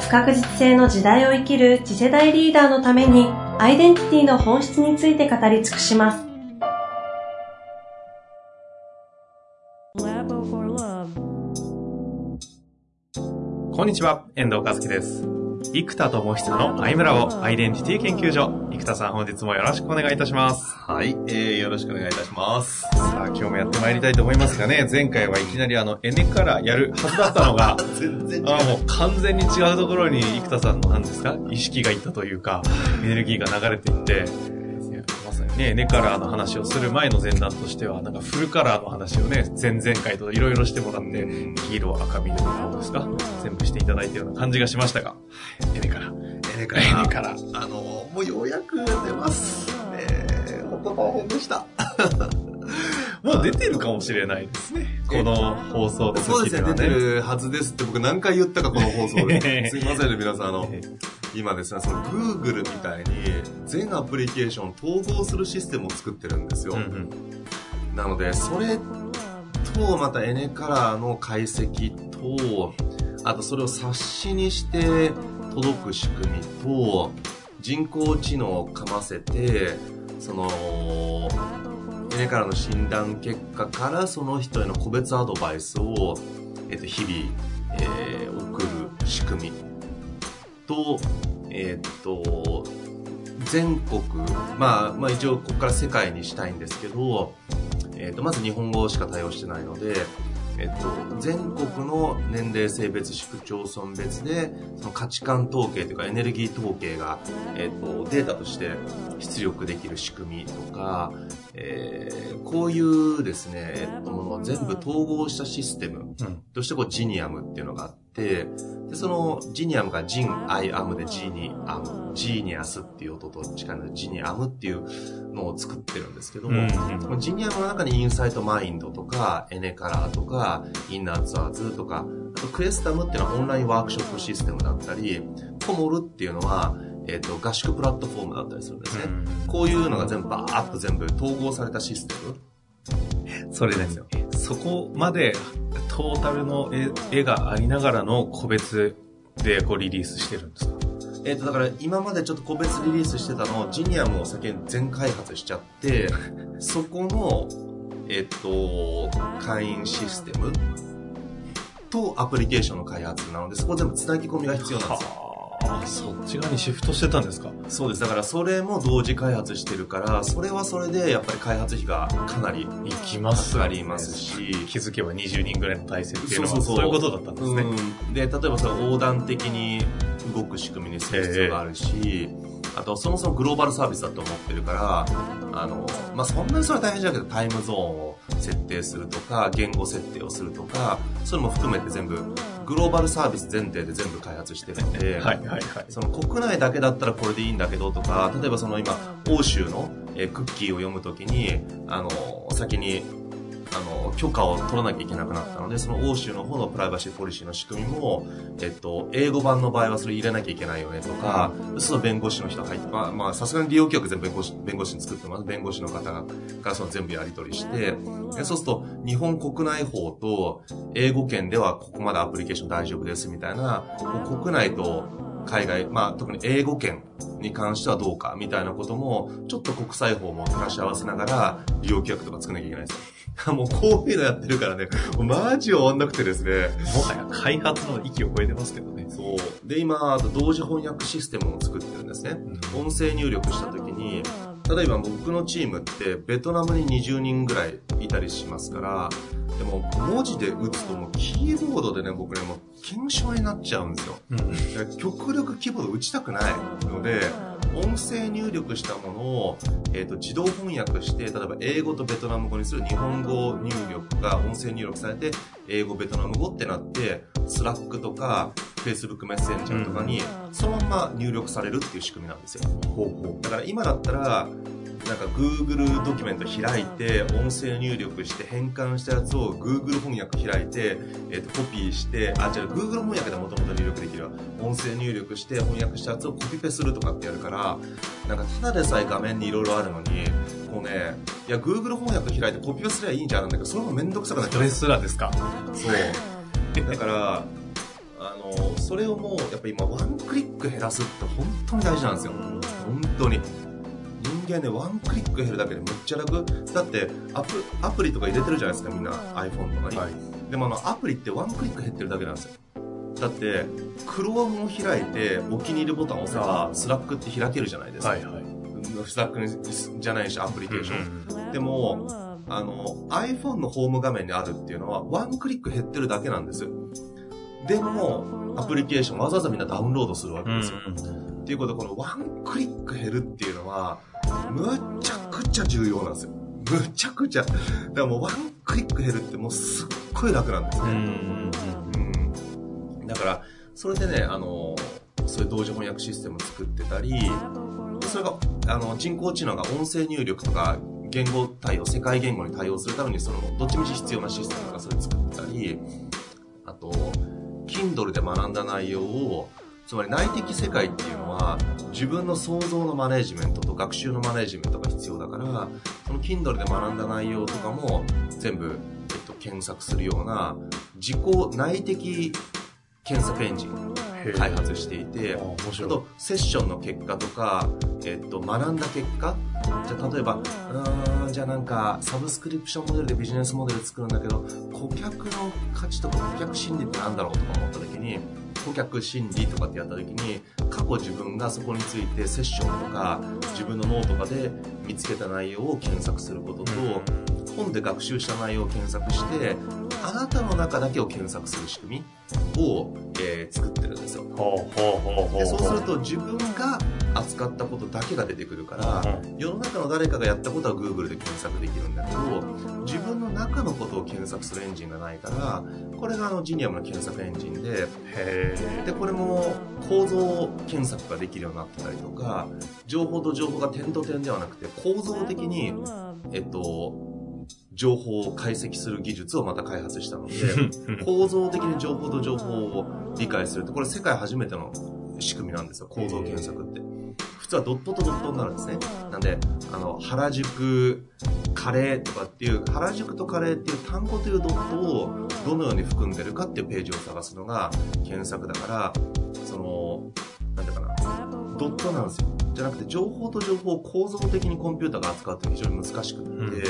不確実性の時代を生きる次世代リーダーのためにアイデンティティの本質について語り尽くします。こんにちは、遠藤和樹です。生田智久のアイムラボアイデンティティ研究所。生田さん本日もよろしくお願いいたします。はい、えー、よろしくお願いいたします。さあ、今日もやってまいりたいと思いますがね、前回はいきなりあの、エネからやるはずだったのが、全然違う。あもう完全に違うところに生田さんの何ですか意識がいったというか、エネルギーが流れていって、まさにね、ネカラーの話をする前の前段としては、なんかフルカラーの話をね、前々回といろいろしてもらって、黄色、赤、緑、青ですか全部していただいたような感じがしましたが、エネカラ。エネカラ。エネカラ。あの、もうようやく出ます。えー、本当大変でした。もう出てるかもしれないですね。この放送で、ね、そうですね、出てるはずですって僕何回言ったか、この放送で。すいませんね、皆さん。あの、今ですね、その Google みたいに全アプリケーション統合するシステムを作ってるんですよ。うんうん、なので、それと、またエネカラーの解析と、あとそれを冊子にして届く仕組みと、人工知能をかませて、その、目からの診断結果からその人への個別アドバイスを、えっと、日々、えー、送る仕組みと、えっと、全国、まあ、まあ一応ここから世界にしたいんですけど、えっと、まず日本語しか対応してないので、えっと、全国の年齢、性別、市区町村別で、その価値観統計というかエネルギー統計が、えっと、データとして出力できる仕組みとか、えー、こういうですね、えっと、ものを全部統合したシステムとしてこう、ジニアムっていうのがあって、で、そのジニアムがジン、 I am でジニアム、ジーニアスっていう音と近いのでジニアムっていうのを作ってるんですけども、うん、ジニアムの中にインサイトマインドとか、エネカラーとか、インナーツアーズとか、あとクエスタムっていうのはオンラインワークショップシステムだったり、コモルっていうのは、えっ、ー、と、合宿プラットフォームだったりするんですね。うん、こういうのが全部バーッと全部統合されたシステム。それですよ。そこまでトータルの絵がありながらの個別でこうリリースしてるんですか？えっ、ー、と、だから今までちょっと個別リリースしてたのをジニアムを先に全開発しちゃって、そこの、えっ、ー、と、会員システムとアプリケーションの開発なので、そこ全部つなぎ込みが必要なんですよ。あそっち側にシフトしてたんですか？そうです。だからそれも同時開発してるからそれはそれでやっぱり開発費がかなりいきますかかりますし気づけば20人ぐらいの体制っていうのはそういうことだったんですね、うん、で例えばその横断的に動く仕組みにする必要があるし、あとそもそもグローバルサービスだと思ってるからあの、まあ、そんなにそれは大変じゃなくてタイムゾーンを設定するとか言語設定をするとかそれも含めて全部グローバルサービス前提で全部開発してるんで、はいはいはい、その国内だけだったらこれでいいんだけどとか、例えばその今、欧州の、えクッキーを読むときに、あの、先にあの、許可を取らなきゃいけなくなったので、その欧州の方のプライバシーポリシーの仕組みも、えっと、英語版の場合はそれ入れなきゃいけないよねとか、その弁護士の人入って、まあ、まあ、さすがに利用規約全部弁護士、弁護士に作ってます。弁護士の方からその全部やり取りして、そうすると、日本国内法と英語圏ではここまでアプリケーション大丈夫ですみたいな、国内と海外、まあ特に英語圏に関してはどうかみたいなことも、ちょっと国際法も照らし合わせながら、利用規約とか作らなきゃいけないですよ。もうこういうのやってるからね、マジ終わんなくてですね。もはや開発の域を超えてますけどね。そう。で、今、同時翻訳システムを作ってるんですね。うん、音声入力した時に、例えば僕のチームってベトナムに20人ぐらいいたりしますから、でも文字で打つともうキーボードでね、僕ね、もう検証になっちゃうんですよ。うん、極力キーボード打ちたくないので、音声入力したものを、えーと、自動翻訳して例えば英語とベトナム語にする日本語入力が音声入力されて英語ベトナム語ってなって Slack とか、Facebook メッセンジャーとかに、そのまま入力されるっていう仕組みなんですよ。ほうほうだから今だったら、なんか Google ドキュメント開いて、音声入力して変換したやつを Google 翻訳開いて、えっ、と、コピーして、あ、違う、Google 翻訳でもともと入力できるわ。音声入力して翻訳したやつをコピペするとかってやるから、なんかただでさえ画面に色々あるのに、こうね、いや、Google 翻訳開いてコピペすればいいんじゃんなんだけど、それもめんどくさくなっちゃう。それすらですかそう。だから、あの、それをもう、やっぱ今、ワンクリック減らすって本当に大事なんですよ。本当に。ね、ワンクリック減るだけでむっちゃ楽。だってアプ、アプリとか入れてるじゃないですか、みんな iPhone とかに。はい、でもあの、アプリってワンクリック減ってるだけなんですよ。だって、Chrome を開いて、お気に入りボタンを押せば、 Slack って開けるじゃないですか。はいはい。Slack じゃないし、アプリケーション。でも、あの、iPhone のホーム画面にあるっていうのは、ワンクリック減ってるだけなんです。でも、アプリケーションわざわざみんなダウンロードするわけですよ。っていうことで、このワンクリック減るっていうのは、むちゃくちゃ重要なんですよ。むちゃくちゃ。だからもうワンクリック減るってもうすっごい楽なんですね。うん。だから、それでね、あの、そういう同時翻訳システム作ってたり、それが、あの、人工知能が音声入力とか、言語対応、世界言語に対応するために、その、どっちみち必要なシステムとかそれ作ったり、あと、Kindle で学んだ内容を、つまり内的世界っていうのは自分の想像のマネジメントと学習のマネジメントが必要だからその Kindle で学んだ内容とかも全部、えっと、検索するような自己内的検索エンジン開発していてあとセッションの結果とか、えっと、学んだ結果。じゃあ例えばうんじゃあなんかサブスクリプションモデルでビジネスモデル作るんだけど顧客の価値とか顧客心理って何だろうとか思った時に顧客心理とかってやった時に過去自分がそこについてセッションとか自分の脳とかで見つけた内容を検索することと本で学習した内容を検索してあなたの中だけを検索する仕組みを、えー、作ってるんですよ。でそうすると自分が扱ったことだけが出てくるから、世の中の誰かがやったことは Google で検索できるんだけど自分の中のことを検索するエンジンがないからこれがあのジニアムの検索エンジンででこれも構造検索ができるようになってたりとか情報と情報が点と点ではなくて構造的にえっと情報を解析する技術をまた開発したので、構造的に情報と情報を理解するって、これ世界初めての仕組みなんですよ、構造検索って。普通はドットとドットになるんですね。なんで、あの、原宿、カレーとかっていう、原宿とカレーっていう単語というドットをどのように含んでるかっていうページを探すのが検索だから、その、なんていうかな、ドットなんですよ。じゃなくて情報と情報を構造的にコンピューターが扱うって非常に難しくて、うん、で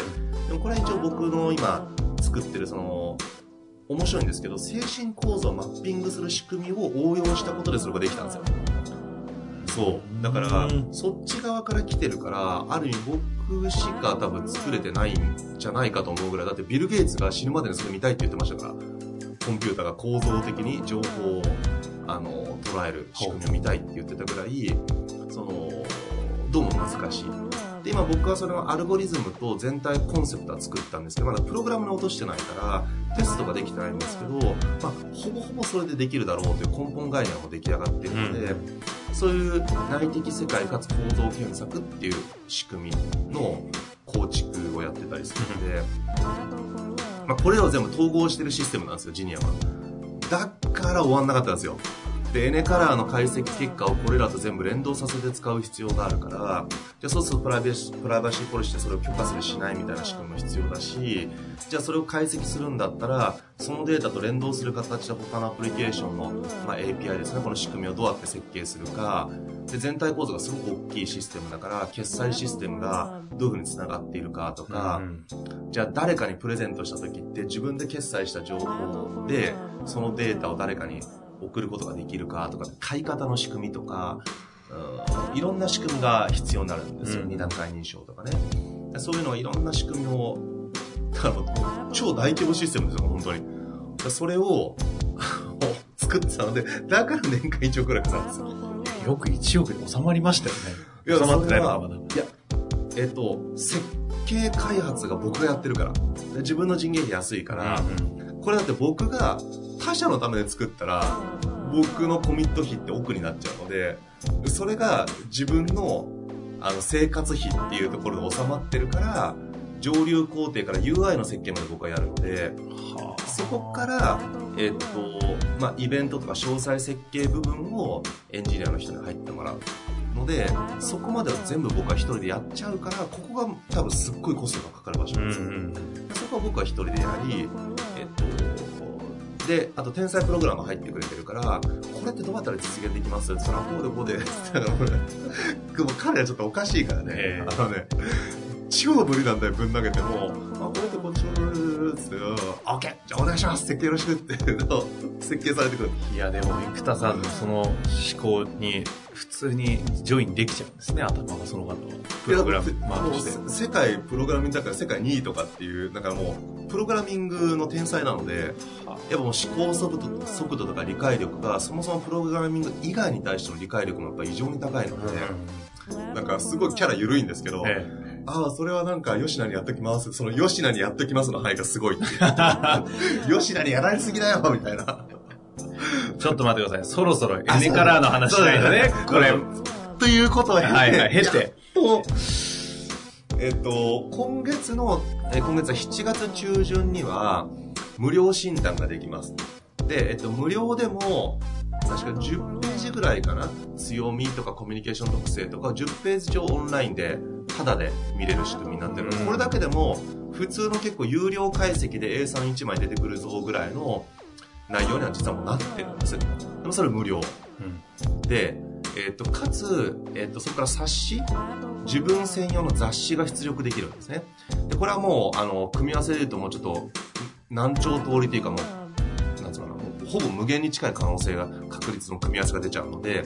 もこれは一応僕の今作ってるその面白いんですけど精神構造をマッピングする仕組みを応用したことでそれができたんですよそう。だから、そっち側から来てるからある意味僕しか多分作れてないんじゃないかと思うぐらい。だってビル・ゲイツが死ぬまでにそれ見たいって言ってましたから。コンピューターが構造的に情報をあの捉える仕組みを見たいって言ってたぐらいそのどうも難しい。で今僕はそれのアルゴリズムと全体コンセプトは作ったんですけどまだプログラムに落としてないからテストができてないんですけど、まあ、ほぼほぼそれでできるだろうという根本概念も出来上がっているので、うん、そういう内的世界かつ構造検索っていう仕組みの構築をやってたりするので、まあ、これを全部統合してるシステムなんですよジニアは。だから終わんなかったんですよで、エネカラーの解析結果をこれらと全部連動させて使う必要があるから、じゃあそうするとプライバシー、プライバシーポリシーでそれを許可するしないみたいな仕組みも必要だし、じゃあそれを解析するんだったら、そのデータと連動する形で他のアプリケーションの、まあ、API ですね、この仕組みをどうやって設計するか、で、全体構造がすごく大きいシステムだから、決済システムがどういうふうに繋がっているかとか、じゃあ誰かにプレゼントした時って自分で決済した情報で、そのデータを誰かに送ることができるかとか、買い方の仕組みとか、いろんな仕組みが必要になるんですよ。うん、2段階認証とかね。そういうのはいろんな仕組みを、だから超大規模システムですよ、本当に。それを 作ってたので、だから年間1億くらいかかるんですよ。よく1億で収まりましたよね。いや、収まってないのかまだ。いや、えっと、設計開発が僕がやってるから。自分の人件費安いから、うんうん、これだって僕が他者のためで作ったら、僕のコミット費って奥になっちゃうので、それが自分のあの生活費っていうところで収まってるから、上流工程から UI の設計まで僕はやるので、はあ、そこから、えっと、まあ、イベントとか詳細設計部分をエンジニアの人に入ってもらう。ので、そこまでは全部僕は一人でやっちゃうから、ここが多分すっごいコストがかかる場所なんですよ。うんうん、そこは僕は一人でやり、えっと、で、あと天才プログラム入ってくれてるから、これってどうやったら実現できます？って言ったら、こうでこうで、でも彼はちょっとおかしいからね。あのね、超無理なんだよ、ぶん投げても、あ、これってこっちのつって、オッケーじゃあお願いします。設計よろしくって。設計されてくる。いや、でも、生田さんのその思考に、普通にジョインできちゃうんですね、頭がその方は。プログラムマークして。世界プログラミングだから世界2位とかっていう、だからもう、プログラミングの天才なので、やっぱもう思考速度速度とか理解力が、そもそもプログラミング以外に対しての理解力もやっぱ異常に高いので、うん、なんかすごいキャラ緩いんですけど、ええああ、それはなんか、吉野にやっときます。その、吉野にやっときますの範囲がすごい。吉野にやられすぎだよ、みたいな。ちょっと待ってください。そろそろエネカラーの話しないとね。これ。ということを経て。はいはい、経て。えっと、今月の、え今月は7月中旬には、無料診断ができます。で、えっと、無料でも、確か10ページぐらいかな強みとかコミュニケーション特性とか10ページ上オンラインでタダで見れる仕組みになってる、うん、これだけでも普通の結構有料解析で A31 枚出てくるぞぐらいの内容には実はもうなってるんです。でもそれ無料、うん、で、えーと、かつ、えーと、そこから冊子自分専用の雑誌が出力できるんですね。でこれはもうあの組み合わせで言うともうちょっと何兆通りというかもうなんつうのほぼ無限に近い可能性が確率の組み合わせが出ちゃうので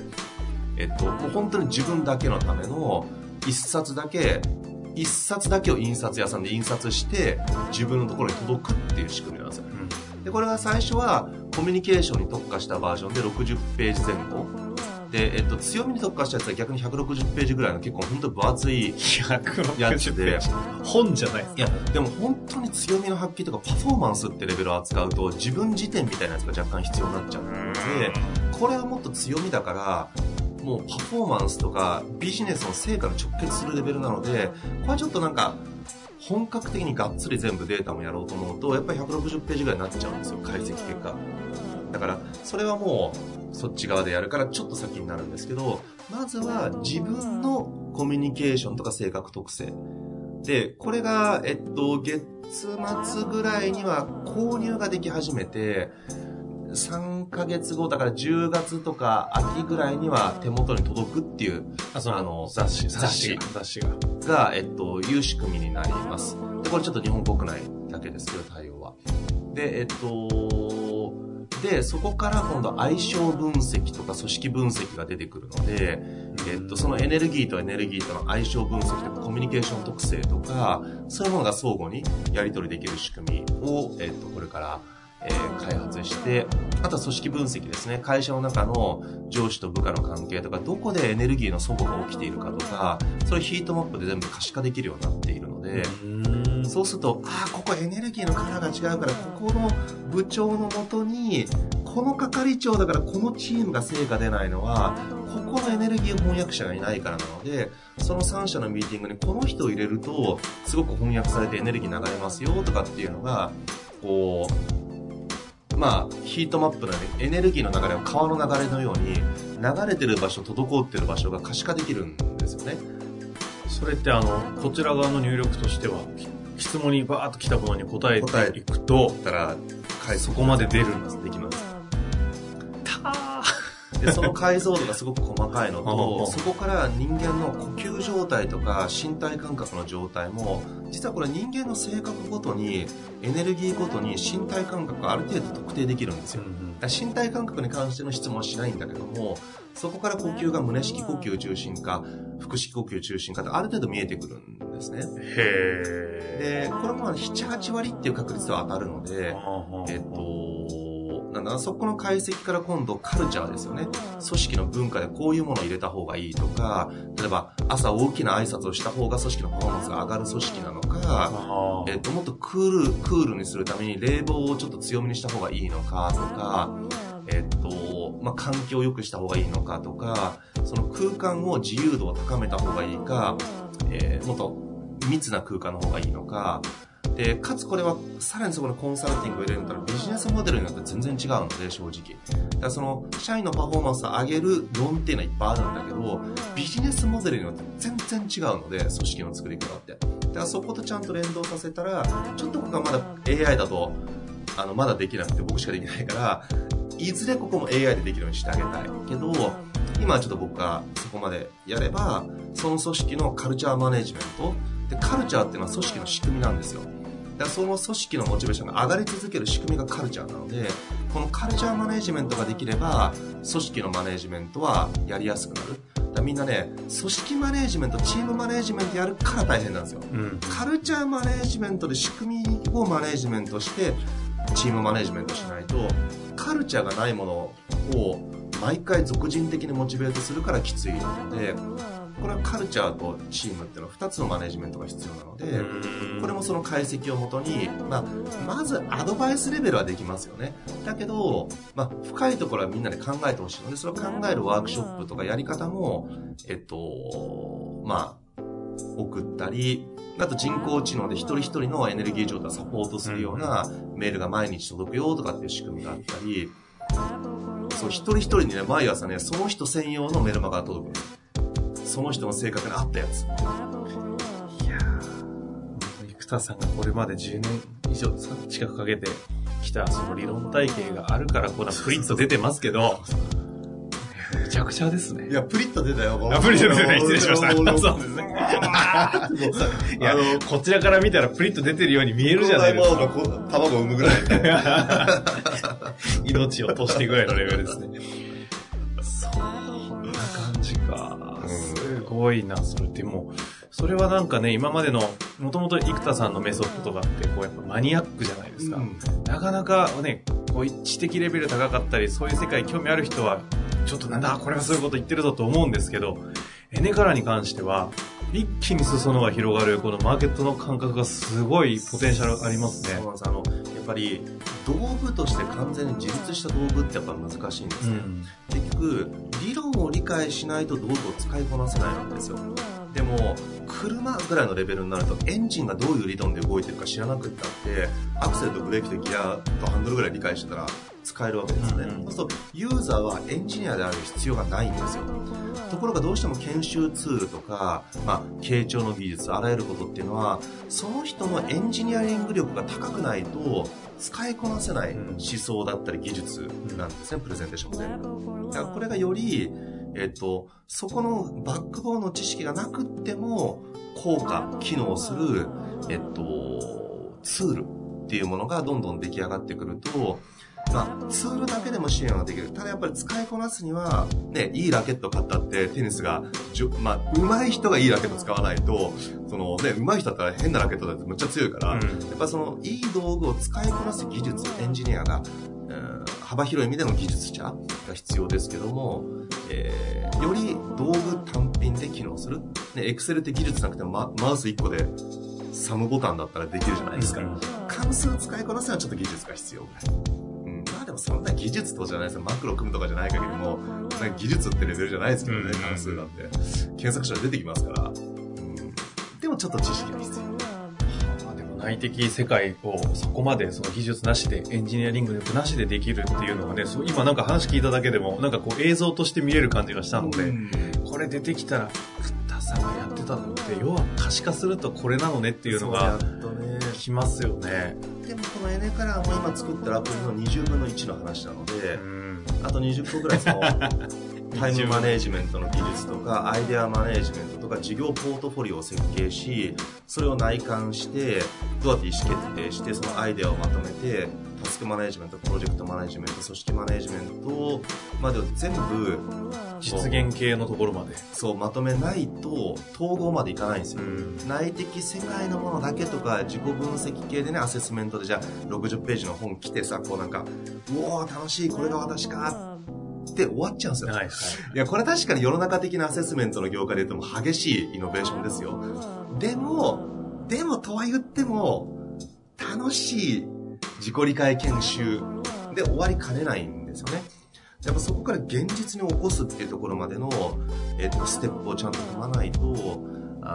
えっと、もう本当に自分だけのための一冊だけ、一冊だけを印刷屋さんで印刷して、自分のところに届くっていう仕組みなんですよ。で、これが最初はコミュニケーションに特化したバージョンで60ページ前後。で、えっと、強みに特化したやつは逆に160ページぐらいの結構本当分厚いやつで。本じゃないいや、でも本当に強みの発揮とかパフォーマンスってレベルを扱うと自分時点みたいなやつが若干必要になっちゃうので、これはもっと強みだから、もうパフォーマンスとかビジネスの成果に直結するレベルなので、これはちょっとなんか、本格的にがっつり全部データもやろうと思うと、やっぱり160ページぐらいになっちゃうんですよ、解析結果。だから、それはもう、そっち側でやるからちょっと先になるんですけど、まずは自分のコミュニケーションとか性格特性。で、これが、えっと、月末ぐらいには購入ができ始めて、3ヶ月後、だから10月とか秋ぐらいには手元に届くっていう、あそのあの雑誌、雑誌雑誌が、が、えっと、いう仕組みになります。で、これちょっと日本国内だけですけど、対応は。で、えっと、で、そこから今度相性分析とか組織分析が出てくるので、えっと、そのエネルギーとエネルギーとの相性分析とかコミュニケーション特性とか、そういうものが相互にやり取りできる仕組みを、えっと、これからえー、開発して、あとは組織分析ですね。会社の中の上司と部下の関係とか、どこでエネルギーの齟齬が起きているかとか、それヒートマップで全部可視化できるようになっているので、そうすると、ああ、ここエネルギーのカラーが違うから、ここの部長のもとに、この係長だからこのチームが成果出ないのは、ここのエネルギー翻訳者がいないからなので、その3社のミーティングにこの人を入れると、すごく翻訳されてエネルギー流れますよとかっていうのが、こう、まあ、ヒートマップの、ね、エネルギーの流れは川の流れのように、流れてる場所、滞ってる場所が可視化できるんですよね。それってあの、こちら側の入力としては、質問にバーッと来たものに答えていくと、たら、そこまで出るんです、できます。で、その解像度がすごく細かいのと、そこから人間の呼吸状態とか身体感覚の状態も、実はこれ人間の性格ごとに、エネルギーごとに身体感覚がある程度特定できるんですよ。身体感覚に関しての質問はしないんだけども、そこから呼吸が胸式呼吸中心か、腹式呼吸中心かってある程度見えてくるんですね。へで、これも7、8割っていう確率は当たるので、えっと、なんだ。そこの解析から今度カルチャーですよね。組織の文化でこういうものを入れた方がいいとか、例えば朝大きな挨拶をした方が組織のパフォーマンスが上がる組織なのか、えっと、もっとクール、クールにするために冷房をちょっと強めにした方がいいのかとか、えっと、まあ、環境を良くした方がいいのかとか、その空間を自由度を高めた方がいいか、えー、もっと密な空間の方がいいのか、で、かつこれは、さらにそこのコンサルティングを入れるんだったらビジネスモデルによって全然違うので、正直。だからその、社員のパフォーマンスを上げる論っていうのはいっぱいあるんだけど、ビジネスモデルによって全然違うので、組織の作り方って。だからそことちゃんと連動させたら、ちょっとここはまだ AI だと、あの、まだできなくて僕しかできないから、いずれここも AI でできるようにしてあげたい。けど、今はちょっと僕がそこまでやれば、その組織のカルチャーマネジメント、で、カルチャーっていうのは組織の仕組みなんですよ。だその組織のモチベーションが上がり続ける仕組みがカルチャーなので、このカルチャーマネジメントができれば、組織のマネジメントはやりやすくなる。だみんなね、組織マネジメント、チームマネジメントやるから大変なんですよ。うん、カルチャーマネジメントで仕組みをマネジメントして、チームマネジメントしないと、カルチャーがないものを毎回俗人的にモチベートするからきついので、これはカルチャーとチームっていうのは2つのマネジメントが必要なので、これもその解析をもとに、まあ、まずアドバイスレベルはできますよね。だけど、まあ、深いところはみんなで考えてほしいので、それを考えるワークショップとかやり方も、えっと、まあ、送ったり、あと人工知能で一人一人のエネルギー状態をサポートするようなメールが毎日届くよとかっていう仕組みがあったり、そう、一人一人にね、毎朝ね、その人専用のメルマガが届く。その人の性格に合ったやつ。いやー、生田さんがこれまで10年以上近くかけてきたその理論体系があるからこんなプリッと出てますけど、めちゃくちゃですね。いや、プリッと出たよ。あ、プリッと出たね。失礼しました。そうですね。いや、こちらから見たらプリッと出てるように見えるじゃないですか。卵を産むぐらい。命を落としてぐらいのレベルですね。ごいな、それってもう、それはなんかね、今までの、もともと生田さんのメソッドとかって、こうやっぱマニアックじゃないですか。うん、なかなかね、こう知的レベル高かったり、そういう世界興味ある人は、ちょっとなんだ、これはそういうこと言ってるぞと思うんですけど、エネカラに関しては、一気に裾野が広がる、このマーケットの感覚がすごいポテンシャルありますね。そうなんです。あの、やっぱり、道具として完全に自立した道具ってやっぱ難しいんですね。うん、結局、理論を理解しないと道具を使いこなせないんですよ。でも、車ぐらいのレベルになると、エンジンがどういう理論で動いてるか知らなくったって、アクセルとブレーキとギアとハンドルぐらい理解してたら使えるわけですね。うん、そうすると、ユーザーはエンジニアである必要がないんですよ。ところがどうしても研修ツールとか、まあ、傾聴の技術、あらゆることっていうのは、その人のエンジニアリング力が高くないと、使いこなせない思想だったり技術なんですね、プレゼンテーションも全部。だからこれがより、えっと、そこのバックボーンの知識がなくっても、効果、機能する、えっと、ツールっていうものがどんどん出来上がってくると、まあ、ツールだけでも支援はできる。ただやっぱり使いこなすには、ね、いいラケット買ったってテニスが、じょまあ、上手い人がいいラケット使わないと、そのね、上手い人だったら変なラケットだってむっちゃ強いから、うん、やっぱその、いい道具を使いこなす技術、エンジニアが、うん、幅広い意味での技術者が必要ですけども、えー、より道具単品で機能する。ね、エクセルって技術なくてもママウス1個でサムボタンだったらできるじゃないですか。うん、関数使いこなすのはちょっと技術が必要でもそんな技術とじゃないですよ。マクロ組むとかじゃない限りも、技術ってレベルじゃないですけどね、関数なんて。検索したら出てきますから。うん、でもちょっと知識が必要。内的世界をそこまでその技術なしでエンジニアリング力なしでできるっていうのがね、今なんか話聞いただけでもなんかこう映像として見れる感じがしたので、これ出てきたら、フッタさんがやってたのって、要は可視化するとこれなのねっていうのが、きますよね。でもこのエネカラーも今作ってるアプリの20分の1の話なので、あと20個ぐらいその、タイムマネージメントの技術とか、アイデアマネージメントとか、事業ポートフォリオを設計し、それを内観して、どうやって意思決定して、そのアイデアをまとめて、タスクマネジメント、プロジェクトマネジメント、組織マネジメントまでを全部、実現系のところまで。そう、まとめないと、統合までいかないんですよ。うん内的世界のものだけとか、自己分析系でね、アセスメントで、じゃあ、60ページの本来てさ、こうなんか、うおー、楽しい、これが私か、って終わっちゃうんですよ。はいはい。いや、これ確かに世の中的なアセスメントの業界で言っても激しいイノベーションですよ。でも、でもとは言っても、楽しい自己理解研修。で終わりかねないんですよね。やっぱそこから現実に起こすっていうところまでの、えっと、ステップをちゃんと踏まないと、あの、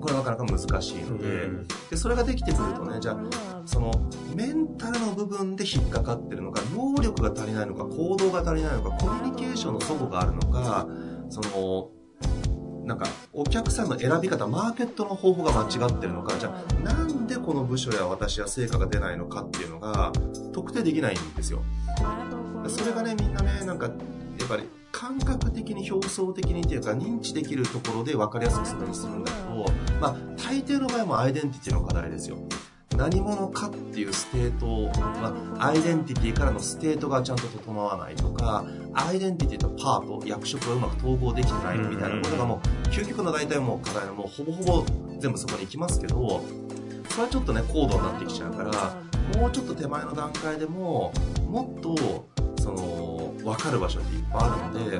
これはなかなか難しいので、うんで、それができてくるとね、じゃあ、その、メンタルの部分で引っかかってるのか、能力が足りないのか、行動が足りないのか、コミュニケーションの齟齬があるのか、その、なんか、お客さんの選び方、マーケットの方法が間違ってるのか、じゃあ、なんでこの部署や私は成果が出ないのかっていうのが、特定できないんですよ。それがね、みんなね、なんか、やっぱり、感覚的に表層的にっていうか認知できるところで分かりやすくするようにするんだけど、まあ、大抵の場合もアイデンティティの課題ですよ。何者かっていうステート、まあ、アイデンティティからのステートがちゃんと整わないとか、アイデンティティとパート、役職がうまく統合できてないみたいなことがもう、究極の大体もう課題のもうほぼほぼ全部そこに行きますけど、それはちょっとね、高度になってきちゃうから、もうちょっと手前の段階でも、もっと、その、分かる場所っていっぱいあるので、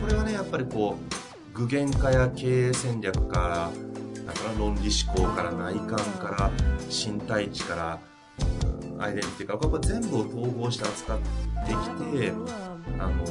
これはね、やっぱりこう、具現化や経営戦略から、だから論理思考から内観から身体値からうんアイデンティティからこれ全部を統合して扱ってきてあの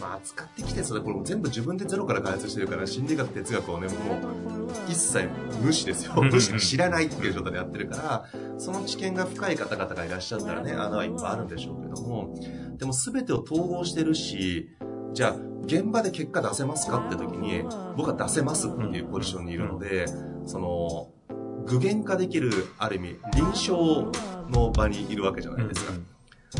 まあ扱ってきてそれこれも全部自分でゼロから開発してるから心理学哲学をねもう一切無視ですよ。うん。無視知らないっていう状態でやってるからその知見が深い方々がいらっしゃったらね穴はいっぱいあるんでしょうけどもでも全てを統合してるしじゃあ現場で結果出せますかって時に僕は出せますっていうポジションにいるので、その具現化できるある意味臨床の場にいるわけじゃないです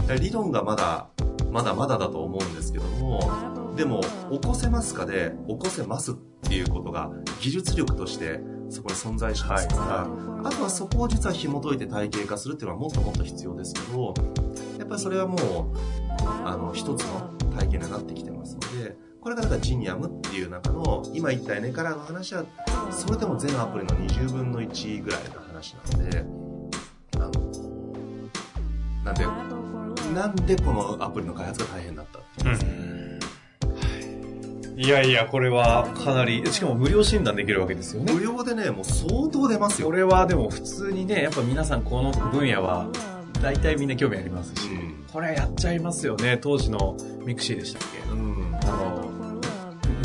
か,、理論がまだまだまだだと思うんですけどもでも起こせますかで起こせますっていうことが技術力としてそこに存在しますから、あとはそこを実は紐解いて体系化するっていうのはもっともっと必要ですけどやっぱりそれはもうこれがだからジニアムっていう中の今言ったエネカラーの話はそれでも全アプリの20分の1ぐらいの話なのであのなんでなんでこのアプリの開発が大変だったっていうん。ですねいやいや、これはかなり、しかも無料診断できるわけですよね。無料でねもう相当出ますよ。これはでも普通にね、やっぱ皆さんこの分野は大体みんな興味ありますし、うん。これやっちゃいますよね。当時のmixi でしたっけ？うん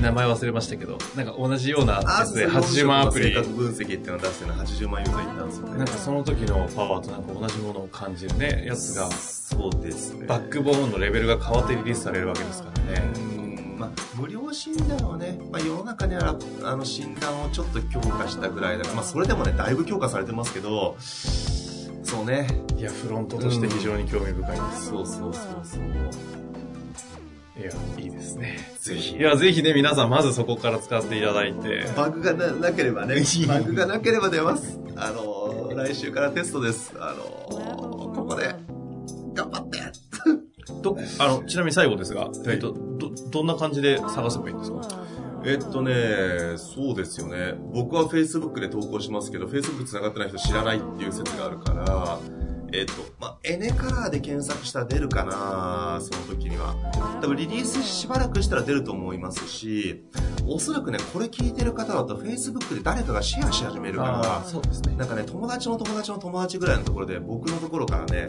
名前忘れましたけど、なんか同じようなやあつで80万アプリ。性格分析っていうのを出してるの80万ユーザーいたんですよね。なんかその時のパワーとなんか同じものを感じるね、やつが、そうですね。バックボーンのレベルが変わってリリースされるわけですからね。うんまあ、無料診断はね、まあ、世の中にはあの診断をちょっと強化したぐらいだから、まあ、それでもねだいぶ強化されてますけどそうね。いや、フロントとして非常に興味深いです。そうそうそうそういや、いいですね。ぜひ。いや、ぜひね、皆さんまずそこから使っていただいて、バグがななければね。バグがなければ出ます。あの来週からテストです。あのここで頑張って。ど、あの、ちなみに最後ですが、えっと、ど、どんな感じで探せばいいんですか？えっとね、そうですよね。僕は Facebook で投稿しますけど、Facebook 繋がってない人知らないっていう説があるから、えっと、まあ、エネカラーで検索したら出るかなその時には。多分リリースしばらくしたら出ると思いますし、おそらくね、これ聞いてる方だと Facebook で誰かがシェアし始めるから、そうですね。なんかね、友達の友達の友達ぐらいのところで、僕のところからね、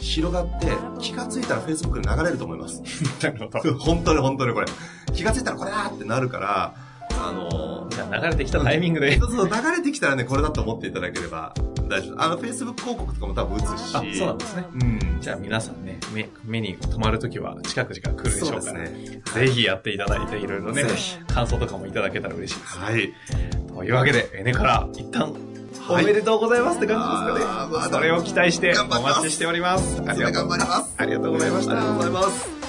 広がって、気がついたら Facebook で流れると思います。なるほど。本当に本当にこれ。気がついたらこれだってなるから、あのじゃあ流れてきたタイミングで。そうそう、流れてきたらね、これだと思っていただければ大丈夫。あの、Facebook 広告とかも多分打つし。あ、そうなんですね。うん。じゃあ皆さんね、目、目に留まるときは近く近く来るでしょうから、ねぜひやっていただいて、いろいろねぜひ、感想とかもいただけたら嬉しいです。はい。というわけで、エネから一旦、おはいめでとうございますって感じですかね。あーまだそれを期待してお待ちしております。ありがとう頑張ります。ありがとうございましたありがとうございます。